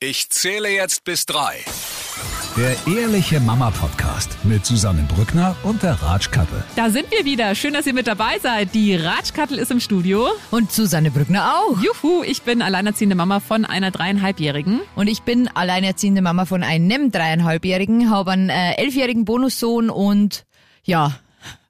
Ich zähle jetzt bis drei. Der Ehrliche Mama Podcast mit Susanne Brückner und der Ratschkattel. Da sind wir wieder. Schön, dass ihr mit dabei seid. Die Ratschkattel ist im Studio. Und Susanne Brückner auch. Juhu, ich bin alleinerziehende Mama von einer dreieinhalbjährigen. Und ich bin alleinerziehende Mama von einem dreieinhalbjährigen, habe einen äh, elfjährigen Bonussohn und ja,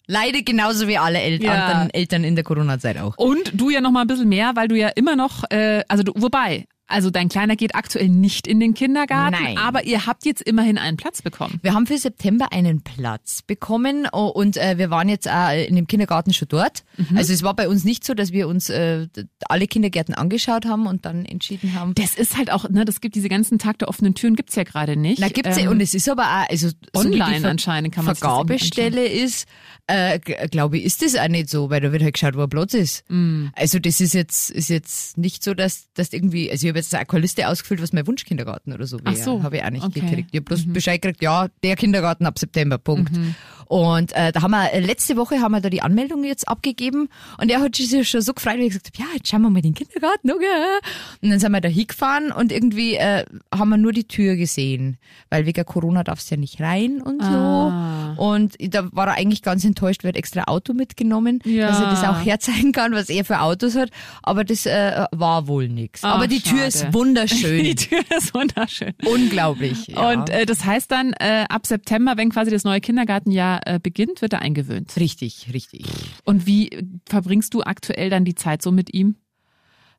leide genauso wie alle El Ja. anderen Eltern in der Corona-Zeit auch. Und du ja noch mal ein bisschen mehr, weil du ja immer noch, äh, also du, wobei, also dein Kleiner geht aktuell nicht in den Kindergarten, Nein. aber ihr habt jetzt immerhin einen Platz bekommen. Wir haben für September einen Platz bekommen oh, und äh, wir waren jetzt auch in dem Kindergarten schon dort. Mhm. Also es war bei uns nicht so, dass wir uns äh, alle Kindergärten angeschaut haben und dann entschieden haben. Das ist halt auch, ne, das gibt diese ganzen Tag der offenen Türen gibt's ja gerade nicht. Na, gibt's ja, Ähm, und es ist aber auch, also so online Ver- anscheinend kann man das Vergabestelle ist, äh, glaube ich, ist das auch nicht so, weil da wird halt geschaut, wo ein Platz ist. Mm. Also das ist jetzt, ist jetzt nicht so, dass, dass irgendwie, also ich habe jetzt keine Liste ausgefüllt, was mein Wunschkindergarten oder so wäre. So, Habe ich auch nicht okay. Mhm. gekriegt. Ich habe bloß Bescheid gekriegt, ja, der Kindergarten ab September, Punkt. Und äh, da haben wir, äh, letzte Woche haben wir da die Anmeldung jetzt abgegeben und er hat sich schon so gefreut, weil ich gesagt habe, ja, jetzt schauen wir mal den Kindergarten, okay. Und dann sind wir da hingefahren und irgendwie äh, haben wir nur die Tür gesehen, weil wegen Corona darfst du ja nicht rein und so. Ah. Und da war er eigentlich ganz enttäuscht, weil er extra Auto mitgenommen, Ja. dass er das auch herzeigen kann, was er für Autos hat. Aber das äh, war wohl. Ach, Aber die Tür. Ist wunderschön. Die Tür ist wunderschön. Unglaublich. Ja. Und äh, das heißt dann, äh, ab September, wenn quasi das neue Kindergartenjahr äh, beginnt, wird er eingewöhnt. richtig, richtig. Und wie verbringst du aktuell dann die Zeit so mit ihm?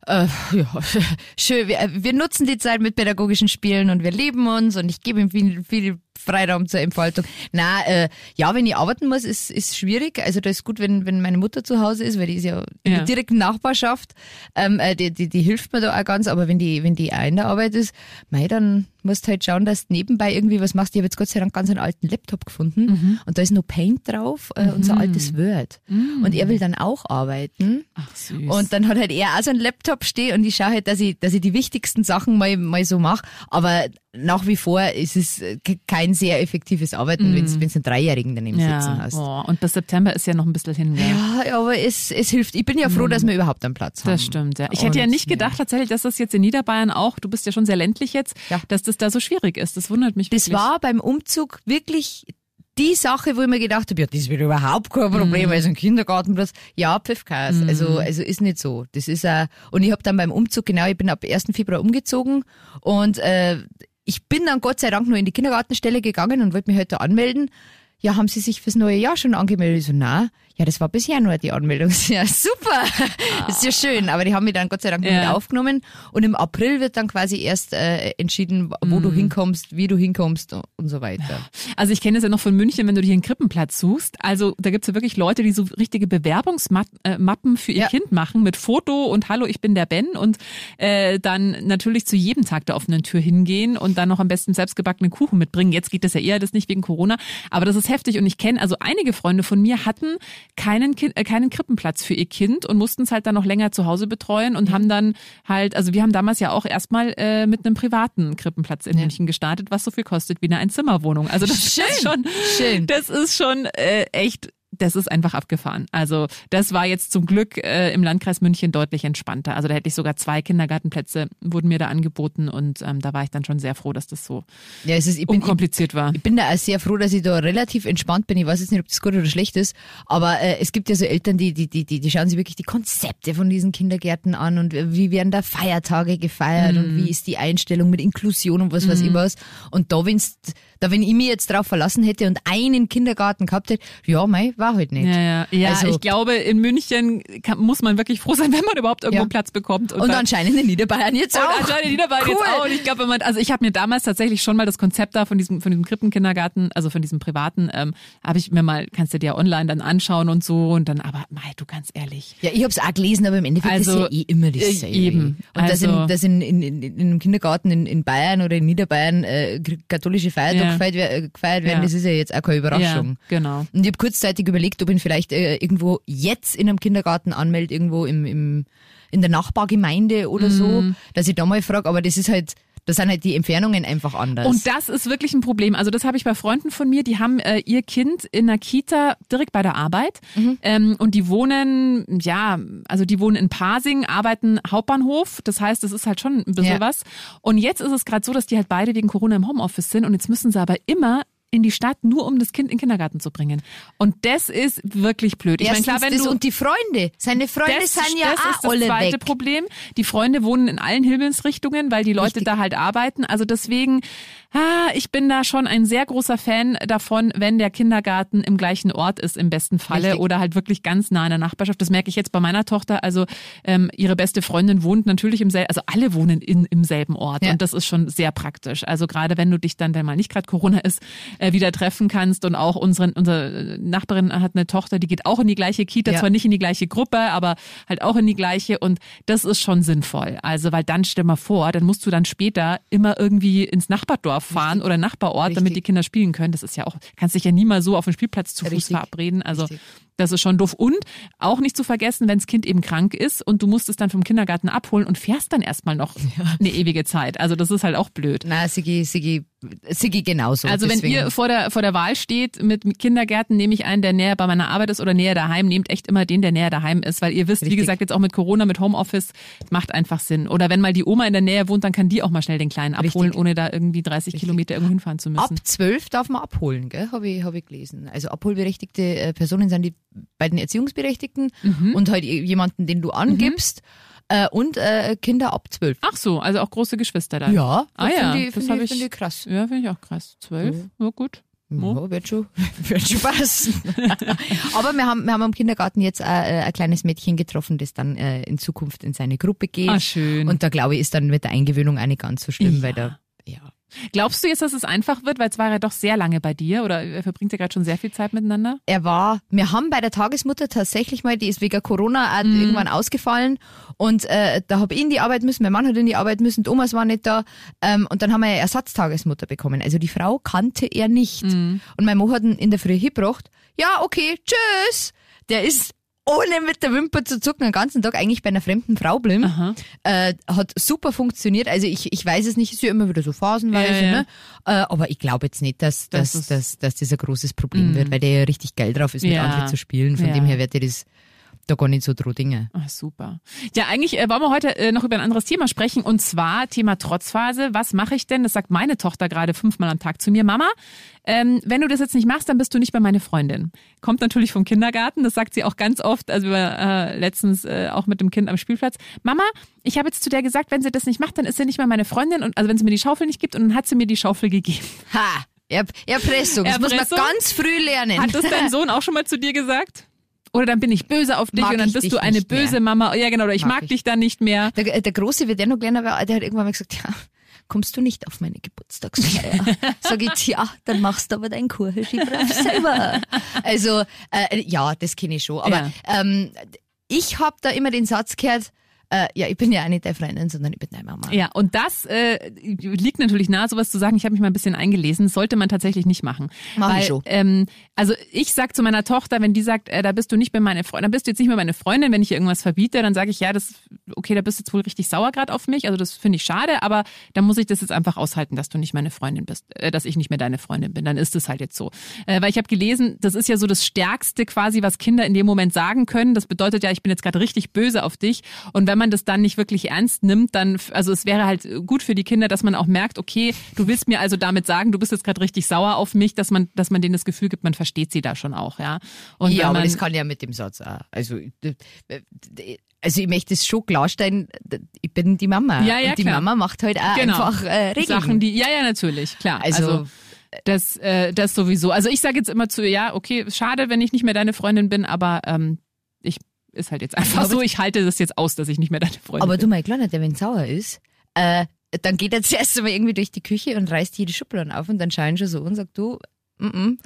Äh, ja, schön. Wir, äh, wir nutzen die Zeit mit pädagogischen Spielen und wir lieben uns und ich gebe ihm viel, viel Freiraum zur Entfaltung. Na, äh, ja, wenn ich arbeiten muss, ist ist schwierig. Also da ist gut, wenn wenn meine Mutter zu Hause ist, weil die ist ja in Ja. der direkten Nachbarschaft. Ähm, äh, die, die die hilft mir da auch ganz. Aber wenn die wenn die auch in der Arbeit ist, mei, dann musst halt schauen, dass du nebenbei irgendwie was machst. Ich habe jetzt Gott sei Dank ganz einen alten Laptop gefunden und da ist nur Paint drauf, äh, unser altes Word. Und er will dann auch arbeiten. Ach süß. Und dann hat halt er auch so einen Laptop stehen und ich schaue halt, dass ich, dass ich die wichtigsten Sachen mal, mal so mache. Aber nach wie vor ist es äh, ke- kein sehr effektives Arbeiten, wenn du einen Dreijährigen daneben sitzen ja, hast. oh, und bis September ist ja noch ein bisschen hin. Ja, aber es, es hilft. Ich bin ja froh, dass wir überhaupt einen Platz haben. Das stimmt, ja. Ich hätte ja Und, nicht gedacht tatsächlich, dass das jetzt in Niederbayern auch, du bist ja schon sehr ländlich jetzt, Ja. dass das da so schwierig ist. Das wundert mich Das wirklich. war beim Umzug wirklich die Sache, wo ich mir gedacht habe, ja, das wird überhaupt kein Problem, also ein Kindergartenplatz. Ja, Pfiffkas. Also, also ist nicht so. Das ist äh, und ich habe dann beim Umzug, genau, ich bin ab 1. Februar umgezogen und äh, ich bin dann Gott sei Dank nur in die Kindergartenstelle gegangen und wollte mich heute anmelden. Ja, haben Sie sich fürs neue Jahr schon angemeldet? Ich so, na, ja, das war bisher nur die Anmeldung. Ja, super. Das ist ja schön. Aber die haben mich dann Gott sei Dank Ja. mit aufgenommen. Und im April wird dann quasi erst äh, entschieden, wo du hinkommst, wie du hinkommst und so weiter. Also ich kenne es ja noch von München, wenn du dir einen Krippenplatz suchst. Also da gibt's ja wirklich Leute, die so richtige Bewerbungsmappen für ihr Ja. Kind machen mit Foto und Hallo, ich bin der Ben und äh, dann natürlich zu jedem Tag der offenen Tür hingehen und dann noch am besten selbstgebackenen Kuchen mitbringen. Jetzt geht das ja eher das nicht wegen Corona, aber das ist heftig und ich kenne also einige Freunde von mir hatten keinen kind, äh, keinen Krippenplatz für ihr Kind und mussten es halt dann noch länger zu Hause betreuen und haben dann halt, also wir haben damals ja auch erstmal äh, mit einem privaten Krippenplatz in München gestartet, was so viel kostet wie eine Einzimmerwohnung. Also das ist Schön, schon schön. das ist schon äh, echt, das ist einfach abgefahren. Also das war jetzt zum Glück äh, im Landkreis München deutlich entspannter. Also da hätte ich sogar zwei Kindergartenplätze, wurden mir da angeboten und ähm, da war ich dann schon sehr froh, dass das so Ja, es ist, ich bin, ich, unkompliziert war. ich bin da auch sehr froh, dass ich da relativ entspannt bin. Ich weiß jetzt nicht, ob das gut oder schlecht ist, aber äh, es gibt ja so Eltern, die, die, die, die, die schauen sich wirklich die Konzepte von diesen Kindergärten an und wie werden da Feiertage gefeiert und Mhm. wie ist die Einstellung mit Inklusion und was weiß ich was. Und da, wenn's, da, wenn ich mich jetzt drauf verlassen hätte und einen Kindergarten gehabt hätte, ja, mei, war halt nicht. Ja, ja, ja Also- ich glaube, in München kann, muss man wirklich froh sein, wenn man überhaupt irgendwo Ja. Platz bekommt. Und dann- anscheinend in Niederbayern jetzt Und auch. anscheinend in Niederbayern cool. jetzt auch. Und ich glaube, wenn man, also ich habe mir damals tatsächlich schon mal das Konzept da von diesem, von diesem Krippenkindergarten, also von diesem privaten, ähm, habe ich mir mal, kannst du dir online dann anschauen und so. Und dann, aber Mai, du ganz ehrlich. Ja, ich hab's auch gelesen, aber im Endeffekt Also, ist ja eh immer äh, dasselbe. eben. Und dass, in, Also- dass in, in, in, in einem Kindergarten in, in Bayern oder in Niederbayern äh, katholische Feiertage Ja. gefeiert, äh, gefeiert werden, Ja. das ist ja jetzt auch keine Überraschung. Ja, genau. Und ich habe kurzzeitig überlegt, ob ich ihn vielleicht äh, irgendwo jetzt in einem Kindergarten anmelde, irgendwo im, im in der Nachbargemeinde oder Mhm. so, dass ich da mal frage, aber das ist halt, Da sind halt die Entfernungen einfach anders. Und das ist wirklich ein Problem. Also das habe ich bei Freunden von mir, die haben äh, ihr Kind in einer Kita direkt bei der Arbeit Mhm. ähm, und die wohnen, ja, also die wohnen in Pasing, arbeiten Hauptbahnhof. Das heißt, das ist halt schon ein bisschen Ja. was. Und jetzt ist es gerade so, dass die halt beide wegen Corona im Homeoffice sind und jetzt müssen sie aber immer in die Stadt, nur um das Kind in den Kindergarten zu bringen. Und das ist wirklich blöd. Ich meine, Erstens klar, wenn das du und die Freunde, seine Freunde das, sind ja das auch ist das alle zweite weg. Problem. Die Freunde wohnen in allen Himmelsrichtungen, weil die Leute Richtig. da halt arbeiten. Also deswegen, ah, ich bin da schon ein sehr großer Fan davon, wenn der Kindergarten im gleichen Ort ist, im besten Falle, Richtig. oder halt wirklich ganz nah in der Nachbarschaft. Das merke ich jetzt bei meiner Tochter. Also ähm, ihre beste Freundin wohnt natürlich im selben, also alle wohnen in, im selben Ort. Ja. Und das ist schon sehr praktisch. Also gerade wenn du dich dann, wenn mal nicht gerade Corona ist, äh, wieder treffen kannst und auch unsere, unsere Nachbarin hat eine Tochter, die geht auch in die gleiche Kita, Ja. zwar nicht in die gleiche Gruppe, aber halt auch in die gleiche und das ist schon sinnvoll. Also, weil dann stell mal vor, dann musst du dann später immer irgendwie ins Nachbardorf fahren oder Nachbarort, damit Richtig. die Kinder spielen können. Das ist ja auch, kannst dich ja nie mal so auf dem Spielplatz zu Fuß Richtig. verabreden. Also, Richtig. Das ist schon doof. Und auch nicht zu vergessen, wenn das Kind eben krank ist und du musst es dann vom Kindergarten abholen und fährst dann erstmal noch eine ewige Zeit. Also, das ist halt auch blöd. Na, Sigi, Sigi, Sigi genauso. Also wenn deswegen. ihr vor der, vor der Wahl steht mit Kindergärten, nehme ich einen, der näher bei meiner Arbeit ist oder näher daheim. Nehmt echt immer den, der näher daheim ist, weil ihr wisst, wie Richtig. gesagt, jetzt auch mit Corona, mit Homeoffice, macht einfach Sinn. Oder wenn mal die Oma in der Nähe wohnt, dann kann die auch mal schnell den Kleinen abholen, Richtig. ohne da irgendwie 30 Kilometer irgendwo hinfahren zu müssen. Ab zwölf darf man abholen, gell? Habe ich, hab ich gelesen. Also abholberechtigte äh, Personen sind die beiden Erziehungsberechtigten Mhm. und halt jemanden, den du angibst. Äh, und äh, Kinder ab zwölf. Ach so, also auch große Geschwister dann. Ja, Ah ja, finde ich, das find hab ich, find ich krass. Ja, finde ich auch krass. Zwölf, ja gut. Ja, wird schon, wird schon passen. Aber wir haben, wir haben am Kindergarten jetzt äh, ein kleines Mädchen getroffen, das dann äh, in Zukunft in seine Gruppe geht. Ah, schön. Und da glaube ich, ist dann mit der Eingewöhnung auch nicht ganz so schlimm, Ja. weil da, ja. Glaubst du jetzt, dass es einfach wird, weil es war ja doch sehr lange bei dir oder ihr verbringt ja gerade schon sehr viel Zeit miteinander? Er war, wir haben bei der Tagesmutter tatsächlich mal, die ist wegen Corona Mhm. irgendwann ausgefallen und äh, da habe ich in die Arbeit müssen, mein Mann hat in die Arbeit müssen, die Omas war nicht da ähm, und dann haben wir eine Ersatztagesmutter bekommen. Also die Frau kannte er nicht. Mhm. Und mein Mann hat ihn in der Früh hingebracht, ja okay, tschüss. Der ist ohne mit der Wimper zu zucken den ganzen Tag eigentlich bei einer fremden Frau blieben. Aha. Äh, hat super funktioniert. Also ich, ich weiß es nicht, ist ja immer wieder so phasenweise, Ja, ja. ne? Äh, aber ich glaube jetzt nicht, dass, Das dass, dass, dass das ein großes Problem wird, weil der ja richtig geil drauf ist, mit Ja. anderen zu spielen. Von dem her wird dir das da gar nicht so droh Dinge. Ach, super. Ja, eigentlich äh, wollen wir heute äh, noch über ein anderes Thema sprechen und zwar Thema Trotzphase. Was mache ich denn? Das sagt meine Tochter gerade fünfmal am Tag zu mir. Mama, ähm, wenn du das jetzt nicht machst, dann bist du nicht mehr meine Freundin. Kommt natürlich vom Kindergarten, das sagt sie auch ganz oft, also wir, äh, letztens äh, auch mit dem Kind am Spielplatz. Mama, ich habe jetzt zu der gesagt, wenn sie das nicht macht, dann ist sie nicht mehr meine Freundin und also wenn sie mir die Schaufel nicht gibt und dann hat sie mir die Schaufel gegeben. Ha! Er, Erpressung. Das muss man Erpressung? ganz früh lernen. Hat das dein Sohn auch schon mal zu dir gesagt? Oder dann bin ich böse auf dich Mag und dann bist du eine nicht mehr. böse Mama. Ja, genau, oder ich mag, Mag ich. dich dann nicht mehr. Der, der Große wird ja noch kleiner, weil der hat irgendwann mal gesagt, ja, kommst du nicht auf meine Geburtstagsfeier? Sag ich, ja, dann machst du aber dein Kuchelschiebreif selber. Also, äh, ja, das kenne ich schon. Aber ähm, ich habe da immer den Satz gehört, äh, ja, ich bin ja nicht deine Freundin, sondern ich bin deine Mama. Ja, und das äh, liegt natürlich nahe, sowas zu sagen. Ich habe mich mal ein bisschen eingelesen. Das sollte man tatsächlich nicht machen. Mach ich Weil, schon. Ähm, also ich sag zu meiner Tochter, wenn die sagt, äh, da bist du nicht mehr meine Freundin, dann bist du jetzt nicht mehr meine Freundin, wenn ich ihr irgendwas verbiete, dann sage ich, ja, das, okay, da bist du jetzt wohl richtig sauer gerade auf mich. Also das finde ich schade, aber dann muss ich das jetzt einfach aushalten, dass du nicht meine Freundin bist, äh, dass ich nicht mehr deine Freundin bin. Dann ist es halt jetzt so. Äh, weil ich habe gelesen, das ist ja so das Stärkste quasi, was Kinder in dem Moment sagen können. Das bedeutet ja, ich bin jetzt gerade richtig böse auf dich. Und wenn man das dann nicht wirklich ernst nimmt, dann, also es wäre halt gut für die Kinder, dass man auch merkt, okay, du willst mir also damit sagen, du bist jetzt gerade richtig sauer auf mich, dass man, dass man denen das Gefühl gibt, man versteht sie da schon auch, ja. Und ja, wenn aber man, das kann ja mit dem Satz auch. Also, also ich möchte es schon klarstellen, ich bin die Mama. Ja, ja, und die klar. Mama macht halt auch Genau. einfach äh, Regeln. Sachen, die, ja, ja, natürlich, klar. Also- Also, das, äh, das sowieso. Also ich sage jetzt immer zu, ihr, ja, okay, schade, wenn ich nicht mehr deine Freundin bin, aber ähm, ich ist halt jetzt einfach Aber- so, ich halte das jetzt aus, dass ich nicht mehr deine Freundin Aber bin. du, mein Kleiner, der wenn sauer ist, äh, dann geht er zuerst einmal irgendwie durch die Küche und reißt jede Schublade auf und dann scheint schon so und sagt, du, mm -mm,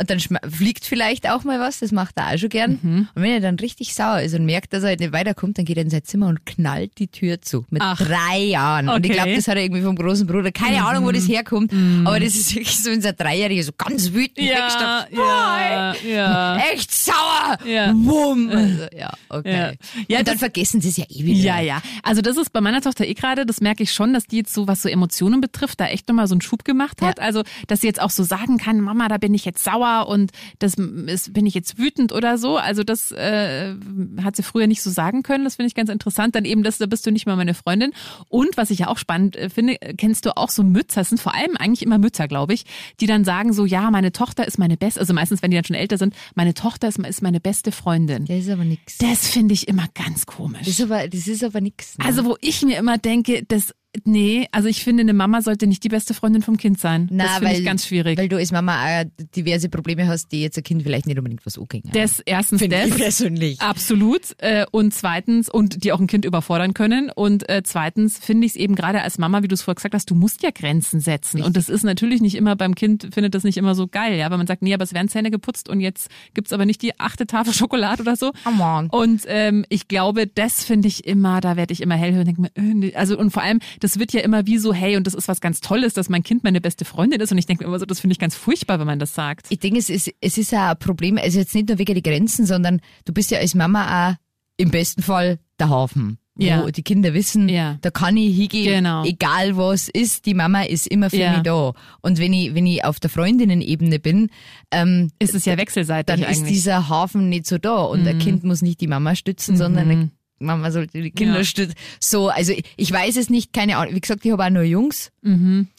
Und dann fliegt vielleicht auch mal was, das macht er auch schon gern. Mhm. Und wenn er dann richtig sauer ist und merkt, dass er halt nicht weiterkommt, dann geht er in sein Zimmer und knallt die Tür zu. Mit Ach. drei Jahren. Und ich Okay. Mhm. glaube, das hat er irgendwie vom großen Bruder. Keine Ahnung, wo das herkommt. Aber das ist wirklich so unser Dreijähriger, so ganz wütend Ja, ja, ja. Echt sauer! Ja. Wumm! Also, ja, okay. Ja. Und dann vergessen sie es ja eh wieder. Ja, ja. Also das ist bei meiner Tochter eh gerade, das merke ich schon, dass die jetzt so, was so Emotionen betrifft, da echt nochmal so einen Schub gemacht hat. Also, dass sie jetzt auch so sagen kann, Mama, da bin ich jetzt sauer und das ist, bin ich jetzt wütend oder so. Also das äh, hat sie früher nicht so sagen können. Das finde ich ganz interessant. Dann eben das, da bist du nicht mehr meine Freundin. Und was ich ja auch spannend äh, finde, kennst du auch so Mütter, es sind vor allem eigentlich immer Mütter, glaube ich, die dann sagen so, ja, meine Tochter ist meine beste, also meistens, wenn die dann schon älter sind, meine Tochter ist, ist meine beste Freundin. Das ist aber nix. Das finde ich immer ganz komisch. Das ist aber, das ist aber nix. Ne? Also wo ich mir immer denke, das nee, also ich finde, eine Mama sollte nicht die beste Freundin vom Kind sein. Na, das finde weil, ich ganz schwierig. Weil du als Mama diverse Probleme hast, die jetzt ein Kind vielleicht nicht unbedingt was angehen. das erstens Finde ich das. persönlich. Absolut. Äh, und zweitens, und die auch ein Kind überfordern können. Und äh, zweitens finde ich es eben gerade als Mama, wie du es vorher gesagt hast, du musst ja Grenzen setzen. Und das ist natürlich nicht immer beim Kind, findet das nicht immer so geil, ja, weil man sagt, nee, aber es werden Zähne geputzt und jetzt gibt's aber nicht die achte Tafel Schokolade oder so. Come on. Und ähm, ich glaube, das finde ich immer, da werde ich immer hellhörig und denke mir, äh, also und vor allem, das wird ja immer wie so, hey, und das ist was ganz Tolles, dass mein Kind meine beste Freundin ist. Und ich denke mir immer so, das finde ich ganz furchtbar, wenn man das sagt. Ich denke, es ist, es ist auch ein Problem, also jetzt nicht nur wegen die Grenzen, sondern du bist ja als Mama auch im besten Fall der Hafen. Ja. Wo die Kinder wissen, Ja. da kann ich hingehen, Genau. egal was ist, die Mama ist immer für Ja. mich da. Und wenn ich, wenn ich auf der Freundinnen-Ebene bin, ähm, Ist es ja wechselseitig dann eigentlich. Mhm. ist dieser Hafen nicht so da und ein Kind muss nicht die Mama stützen, sondern eine Mama sollte die Kinder Ja. stützen. So, also ich, weiß es nicht, keine Ahnung. Wie gesagt, ich habe auch nur Jungs.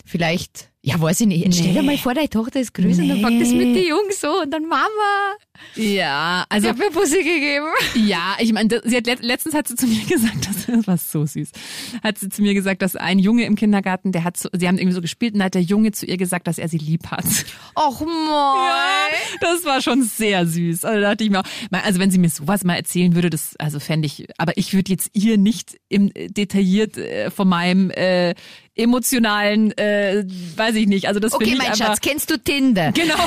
Vielleicht, ja, weiß ich nicht. Jetzt Stell dir Nee. mal vor, deine Tochter ist größer und dann packt das mit den Jungs so und dann Mama. Ja, Ich also hab mir Pussy gegeben. Ja, ich meine, sie hat let- letztens hat sie zu mir gesagt, das, das war so süß, hat sie zu mir gesagt, dass ein Junge im Kindergarten, der hat, so, sie haben irgendwie so gespielt und da hat der Junge zu ihr gesagt, dass er sie lieb hat. Och moin. Das war schon sehr süß. Also da dachte ich mir auch, also wenn sie mir sowas mal erzählen würde, das also fände ich, aber ich würde jetzt ihr nicht im äh, detailliert äh, von meinem äh, emotionalen, äh, weiß ich nicht. Also das Okay, ich mein Schatz, kennst du Tinder? Genau.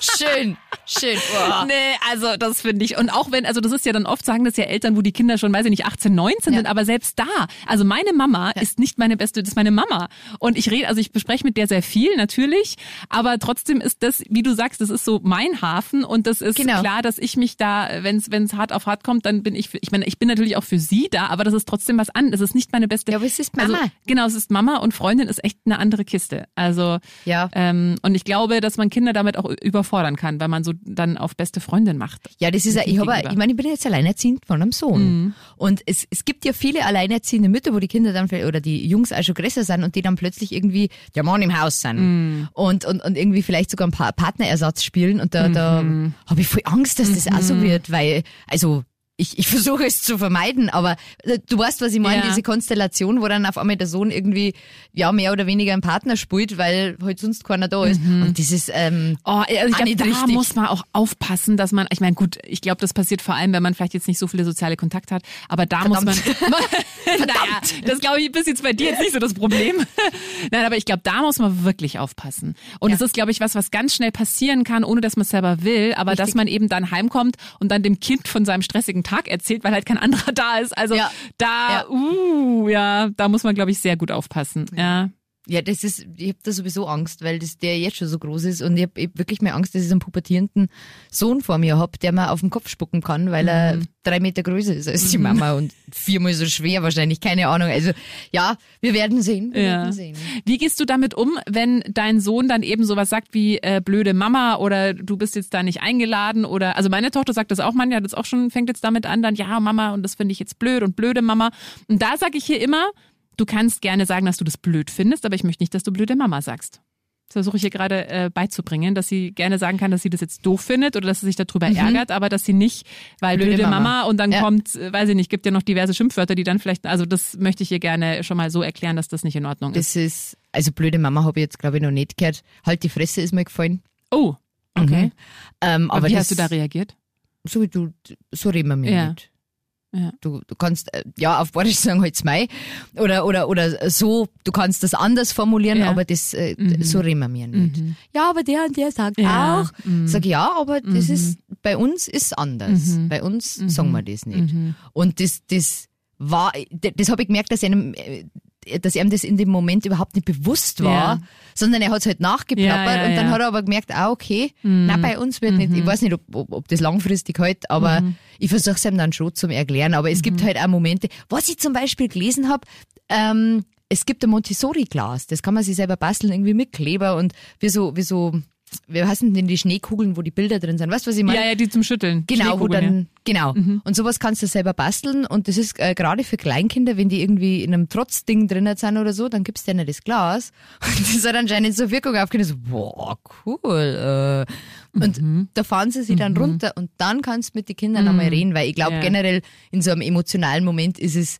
Schön, schön. Boah. Nee, also das finde ich. Und auch wenn, also das ist ja dann oft, sagen das ja Eltern, wo die Kinder schon, weiß ich nicht, 18, 19 Ja. sind, aber selbst da, also meine Mama ist nicht meine beste, das ist meine Mama. Und ich rede, also ich bespreche mit der sehr viel, natürlich, aber trotzdem ist das, wie du sagst, das ist so mein Hafen und das ist Genau. klar, dass ich mich da, wenn es hart auf hart kommt, dann bin ich, für, ich meine, ich bin natürlich auch für sie da, aber das ist trotzdem was an. Es ist nicht meine beste. Ja, aber es ist Mama. Also, genau, es ist Mama und Freundin ist echt eine andere Kiste. Also Ja. ähm, und ich glaube, dass man Kinder damit auch überfordern kann, weil man so dann auf beste Freundin macht. Ja, das ist ja, ich habe, ich meine, ich bin jetzt alleinerziehend von einem Sohn. Mhm. Und es, es gibt ja viele alleinerziehende Mütter, wo die Kinder dann vielleicht, oder die Jungs auch schon größer sind und die dann plötzlich irgendwie der Mann im Haus sind. Mhm. Und, und, und irgendwie vielleicht sogar ein paar Partnerersatz spielen. Und da, da Mhm. habe ich voll Angst, dass das auch so wird, weil, also, ich, ich versuche es zu vermeiden, aber äh, du weißt, was ich meine, Ja. diese Konstellation, wo dann auf einmal der Sohn irgendwie ja mehr oder weniger einen Partner spielt, weil halt sonst keiner da ist. Und dieses ähm, Oh, also ich nicht da richtig. muss man auch aufpassen, dass man, ich meine, gut, ich glaube, das passiert vor allem, wenn man vielleicht jetzt nicht so viele soziale Kontakte hat, aber da muss man, naja, das glaube ich, ist jetzt bei dir jetzt nicht so das Problem. Nein, aber ich glaube, da muss man wirklich aufpassen. Und Ja. es ist, glaube ich, was, was ganz schnell passieren kann, ohne dass man es selber will, aber dass Richtig. man eben dann heimkommt und dann dem Kind von seinem stressigen Tag erzählt, weil halt kein anderer da ist. Also Ja. da, Ja. uh, ja, da muss man, glaube ich, sehr gut aufpassen. Ja. Ja, das ist, ich habe da sowieso Angst, weil das der jetzt schon so groß ist und ich habe hab wirklich mehr Angst, dass ich so einen pubertierenden Sohn vor mir hab, der mir auf den Kopf spucken kann, weil er Mhm. drei Meter größer ist als die Mama und viermal so schwer wahrscheinlich, keine Ahnung. Also ja, wir werden sehen. Wir Ja. werden sehen. Wie gehst du damit um, wenn dein Sohn dann eben sowas sagt wie äh, blöde Mama oder du bist jetzt da nicht eingeladen oder also meine Tochter sagt das auch, man ja das auch schon fängt jetzt damit an, dann ja Mama und das finde ich jetzt blöd und blöde Mama und da sage ich hier immer, du kannst gerne sagen, dass du das blöd findest, aber ich möchte nicht, dass du blöde Mama sagst. Das versuche ich ihr gerade äh, beizubringen, dass sie gerne sagen kann, dass sie das jetzt doof findet oder dass sie sich darüber ärgert, aber dass sie nicht, weil blöde, Mhm. Blöde Mama. Mama. und dann Ja. kommt, äh, weiß ich nicht, gibt ja noch diverse Schimpfwörter, die dann vielleicht, also das möchte ich ihr gerne schon mal so erklären, dass das nicht in Ordnung ist. Das ist, also blöde Mama habe ich jetzt glaube ich noch nicht gehört. Halt die Fresse ist mir gefallen. Oh, okay. Mhm. Ähm, Aber aber wie das, hast du da reagiert? So wie du, so reden wir mir Ja. nicht. Ja. Du, du kannst, äh, ja, auf Badisch sagen halt's Mai. Oder, oder, oder so, du kannst das anders formulieren, Ja. aber das, äh, so reden wir mir nicht. Ja, aber der und der sagt Ja. auch. Sag ja, aber das ist, bei uns ist anders. Bei uns sagen wir das nicht. Und das, das war, das, das habe ich gemerkt, dass einem, äh, dass ihm das in dem Moment überhaupt nicht bewusst war, Ja. sondern er hat es halt nachgeplappert Ja, ja, und dann hat er aber gemerkt, ah, okay, na bei uns wird nicht, ich weiß nicht, ob, ob, ob das langfristig halt, aber ich versuche es ihm dann schon zum Erklären. Aber es gibt halt auch Momente, was ich zum Beispiel gelesen habe, ähm, es gibt ein Montessori-Glas, das kann man sich selber basteln, irgendwie mit Kleber und wie so, wie so, wie heißen denn die Schneekugeln, wo die Bilder drin sind? Weißt du, was ich meine? Ja, ja, die zum Schütteln. Genau, wo dann, genau. Mhm. Und sowas kannst du selber basteln und das ist äh, gerade für Kleinkinder, wenn die irgendwie in einem Trotzding drinnen sind oder so, dann gibst du denen das Glas und das hat anscheinend so Wirkung aufgehört, so, boah, cool. Äh. Und Mhm. da fahren sie sich dann runter und dann kannst du mit den Kindern einmal reden, weil ich glaube Ja. generell in so einem emotionalen Moment ist es,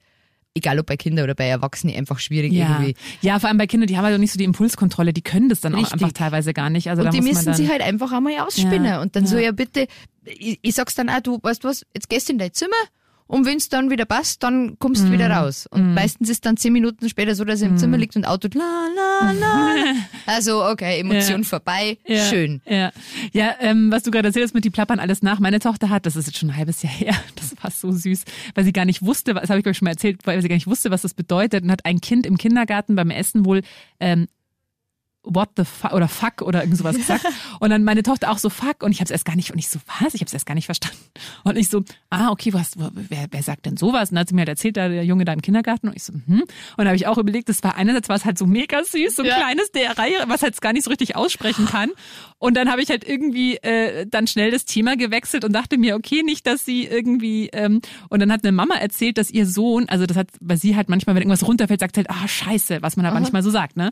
egal ob bei Kindern oder bei Erwachsenen, einfach schwierig Ja. irgendwie. ja, vor allem bei Kindern, die haben halt auch nicht so die Impulskontrolle, die können das dann auch Richtig. einfach teilweise gar nicht. Also da Und die müssen sich halt einfach einmal ausspinnen. Ja, Und dann so, ja. ja bitte, ich, ich sag's dann auch, du, weißt du was, jetzt gehst du in dein Zimmer und wenn's dann wieder passt, dann kommst Mhm. du wieder raus. Und meistens ist dann zehn Minuten später so, dass er im Zimmer liegt und Auto la la la. also okay, Emotion Ja. vorbei, Ja, schön. Ja, ja ähm, was du gerade erzählst mit die plappern alles nach. Meine Tochter hat, das ist jetzt schon ein halbes Jahr her, das war so süß, weil sie gar nicht wusste, das habe ich ich schon mal erzählt, weil sie gar nicht wusste, was das bedeutet und hat ein Kind im Kindergarten beim Essen wohl ähm, what the fuck oder fuck oder irgend sowas gesagt. Und dann meine Tochter auch so fuck und ich habe es erst gar nicht und ich so was, ich habe es erst gar nicht verstanden. Und ich so ah okay was wer, wer sagt denn sowas? Und dann hat sie mir halt erzählt, da der Junge da im Kindergarten und ich so hm. Und dann habe ich auch überlegt, das war einerseits war es halt so mega süß, so ein Ja. kleines der Reihe, was halt gar nicht so richtig aussprechen kann. Und dann habe ich halt irgendwie äh, dann schnell das Thema gewechselt und dachte mir okay nicht, dass sie irgendwie ähm, und dann hat eine Mama erzählt, dass ihr Sohn, also das hat, weil sie halt manchmal wenn irgendwas runterfällt, sagt halt ah scheiße, was man halt manchmal so sagt, ne?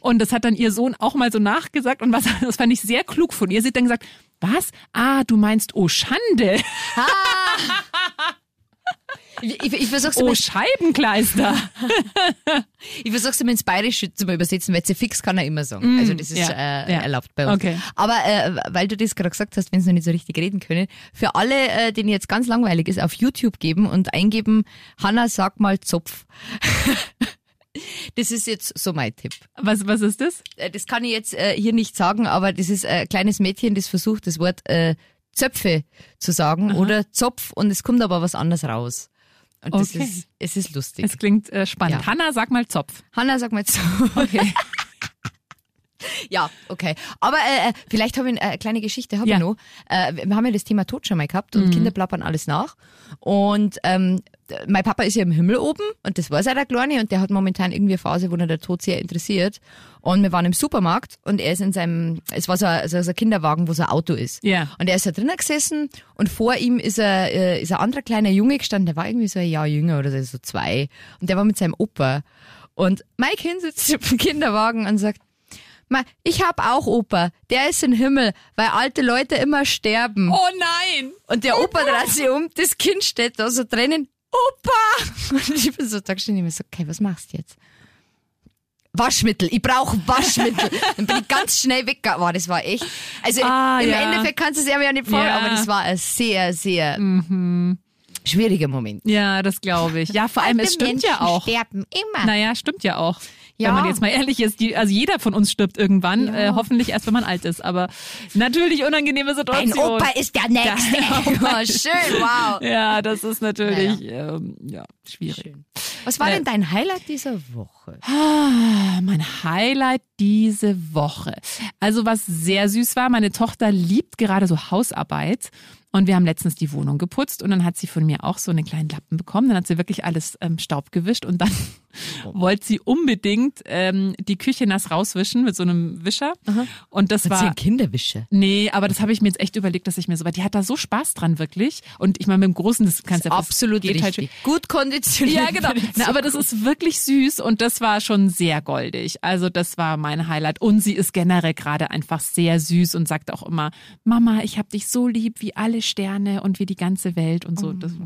Und das hat dann ihr Sohn auch mal so nachgesagt und was, das fand ich sehr klug von ihr. Sie hat dann gesagt, was? Ah, du meinst, oh Schande, Ich, ich, ich versuch's oh Scheibenkleister. ich versuch's immer ins Bayerische zu übersetzen, weil sie fix kann er immer sagen. Also das ist ja, äh, ja. erlaubt bei uns. Okay. Aber äh, weil du das gerade gesagt hast, wenn sie noch nicht so richtig reden können, für alle, äh, denen jetzt ganz langweilig ist, auf YouTube geben und eingeben, Hanna, sag mal Zopf. Das ist jetzt so mein Tipp. Was, was ist das? Äh, Das kann ich jetzt äh, hier nicht sagen, aber das ist ein kleines Mädchen, das versucht, das Wort äh, Zöpfe zu sagen oder Zopf und es kommt aber was anderes raus. Und das Okay. ist, es ist lustig. Es klingt äh, spannend. Ja. Hanna, sag mal Zopf. Hanna, sag mal jetzt. Okay. ja, okay. Aber äh, äh, vielleicht habe ich eine äh, kleine Geschichte, habe Ja. ich noch. Äh, wir haben ja das Thema Tod schon mal gehabt und Kinder plappern alles nach. Und ähm, mein Papa ist ja im Himmel oben und das weiß auch der Kleine und der hat momentan irgendwie eine Phase, wo er der Tod sehr interessiert. Und wir waren im Supermarkt und er ist in seinem, es war so ein, so ein Kinderwagen, wo so ein Auto ist. Ja. Und er ist da drinnen gesessen und vor ihm ist, er, äh, ist ein anderer kleiner Junge gestanden, der war irgendwie so ein Jahr jünger oder so, zwei. Und der war mit seinem Opa. Und mein Kind sitzt im Kinderwagen und sagt, ich hab auch Opa, der ist im Himmel, weil alte Leute immer sterben. Oh nein! Und der Opa dreht sich um, das Kind steht da so drinnen, Opa! Und ich bin so da gestanden ich mir so, okay, was machst du jetzt? Waschmittel, ich brauche Waschmittel. Dann bin ich ganz schnell weg. Wow, das war echt. Also Ah, im ja. Endeffekt kannst du es ja nicht vorstellen, Ja. Mhm. aber das war ein sehr, sehr schwieriger Moment. Ja, das glaube ich. Ja, vor allem, es stimmt ja auch. sterben immer. Naja, stimmt ja auch. Ja. Wenn man jetzt mal ehrlich ist, die, also jeder von uns stirbt irgendwann, Ja. äh, hoffentlich erst, wenn man alt ist. Aber natürlich unangenehme Situation. Opa ist der Nächste. Ja. schön, wow. Ja, das ist natürlich ähm, ja, schwierig. Schön. Was war Äh, denn dein Highlight dieser Woche? Ah, Mein Highlight diese Woche. Also was sehr süß war, meine Tochter liebt gerade so Hausarbeit. Und wir haben letztens die Wohnung geputzt und dann hat sie von mir auch so einen kleinen Lappen bekommen. Dann hat sie wirklich alles ähm, Staub gewischt und dann wollte sie unbedingt ähm, die Küche nass rauswischen mit so einem Wischer. Und das Hat sie war ein Kinderwischer? Nee, aber das habe ich mir jetzt echt überlegt, dass ich mir so, weil die hat da so Spaß dran wirklich. Und ich meine, mit dem Großen, das kannst du ja Absolut geht halt richtig. Gut konditioniert. ja, genau. Na, aber das ist wirklich süß und das war schon sehr goldig. Also das war mein Highlight. Und sie ist generell gerade einfach sehr süß und sagt auch immer, Mama, ich hab dich so lieb wie alle Sterne und wie die ganze Welt und so. Das, ja,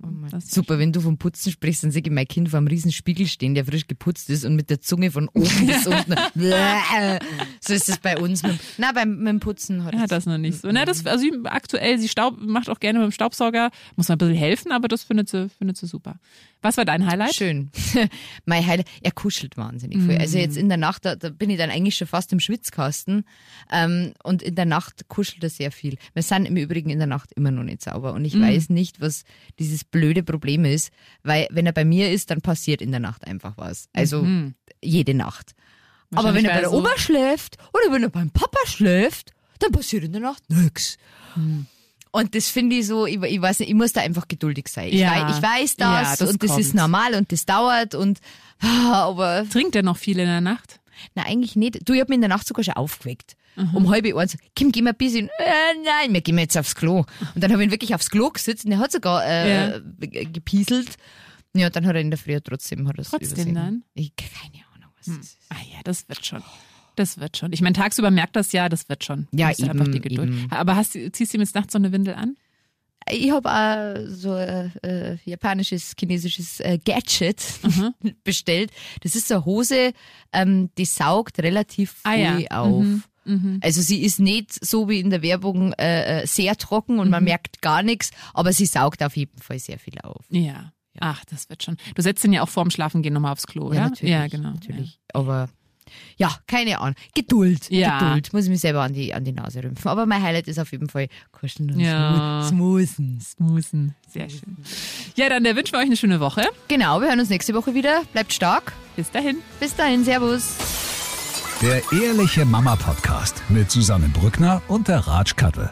Das Super, wenn du vom Putzen sprichst, dann sehe ich mein Kind vor einem riesen Spiegel stehen, der frisch geputzt ist und mit der Zunge von oben bis unten. So ist es bei uns. Mit, na, beim, mit dem Putzen hat Ja, es- das noch nicht so. Na, das, also sie- aktuell, sie staub, macht auch gerne mit dem Staubsauger, muss man ein bisschen helfen, aber das findet sie, findet sie super. Was war dein Highlight? Schön. mein Highlight, er kuschelt wahnsinnig viel. Also jetzt in der Nacht, da, da bin ich dann eigentlich schon fast im Schwitzkasten. Ähm, und in der Nacht kuschelt er sehr viel. Wir sind im Übrigen in der Nacht immer noch nicht sauber. Und ich weiß nicht, was dieses blöde Problem ist. Weil wenn er bei mir ist, dann passiert in der Nacht einfach was. Also jede Nacht. Aber wenn er bei der so- Oma schläft oder wenn er beim Papa schläft, dann passiert in der Nacht nix. Und das finde ich so, ich, ich weiß nicht, ich muss da einfach geduldig sein. Ich, Ja. weiß, ich weiß Ja, das, das und das ist kommt. normal und das dauert und ah, aber Trinkt er noch viel in der Nacht? na eigentlich nicht. Du, ich hab mich in der Nacht sogar schon aufgeweckt. Mhm. Um halb eins. Kim, geh mal ein bisschen. Äh, nein, wir gehen jetzt aufs Klo. Und dann habe ich ihn wirklich aufs Klo gesetzt und er hat sogar äh, Ja. g- gepieselt. Ja, dann hat er in der Früh trotzdem hat Trotzdem übersehen. dann? Hm. Ich keine Ahnung, was das ist. Ah ja, das wird schon. Das wird schon. Ich meine, tagsüber merkt das ja, das wird schon. Ja, ist einfach die eben, Geduld. eben. Aber hast, ziehst du ihm jetzt nachts so eine Windel an? Ich habe auch so ein äh, japanisches, chinesisches äh, Gadget bestellt. Das ist so eine Hose, ähm, die saugt relativ Ah, ja. auf. Mhm. Also sie ist nicht so wie in der Werbung äh, äh, sehr trocken und Mhm. man merkt gar nichts, aber sie saugt auf jeden Fall sehr viel auf. Ja. Ach, das wird schon. Du setzt ihn ja auch vorm Schlafengehen nochmal aufs Klo, oder? natürlich. Ja, genau. Natürlich. Aber ja, keine Ahnung. Geduld. Ja. Geduld. Muss ich mich selber an die, an die Nase rümpfen. Aber mein Highlight ist auf jeden Fall kuscheln und Ja. smoosen. Smoosen. Sehr schön. Ja, dann wünschen wir euch eine schöne Woche. Genau, wir hören uns nächste Woche wieder. Bleibt stark. Bis dahin. Bis dahin, Servus. Der Ehrliche Mama Podcast mit Susanne Brückner und der Ratsch Kattel.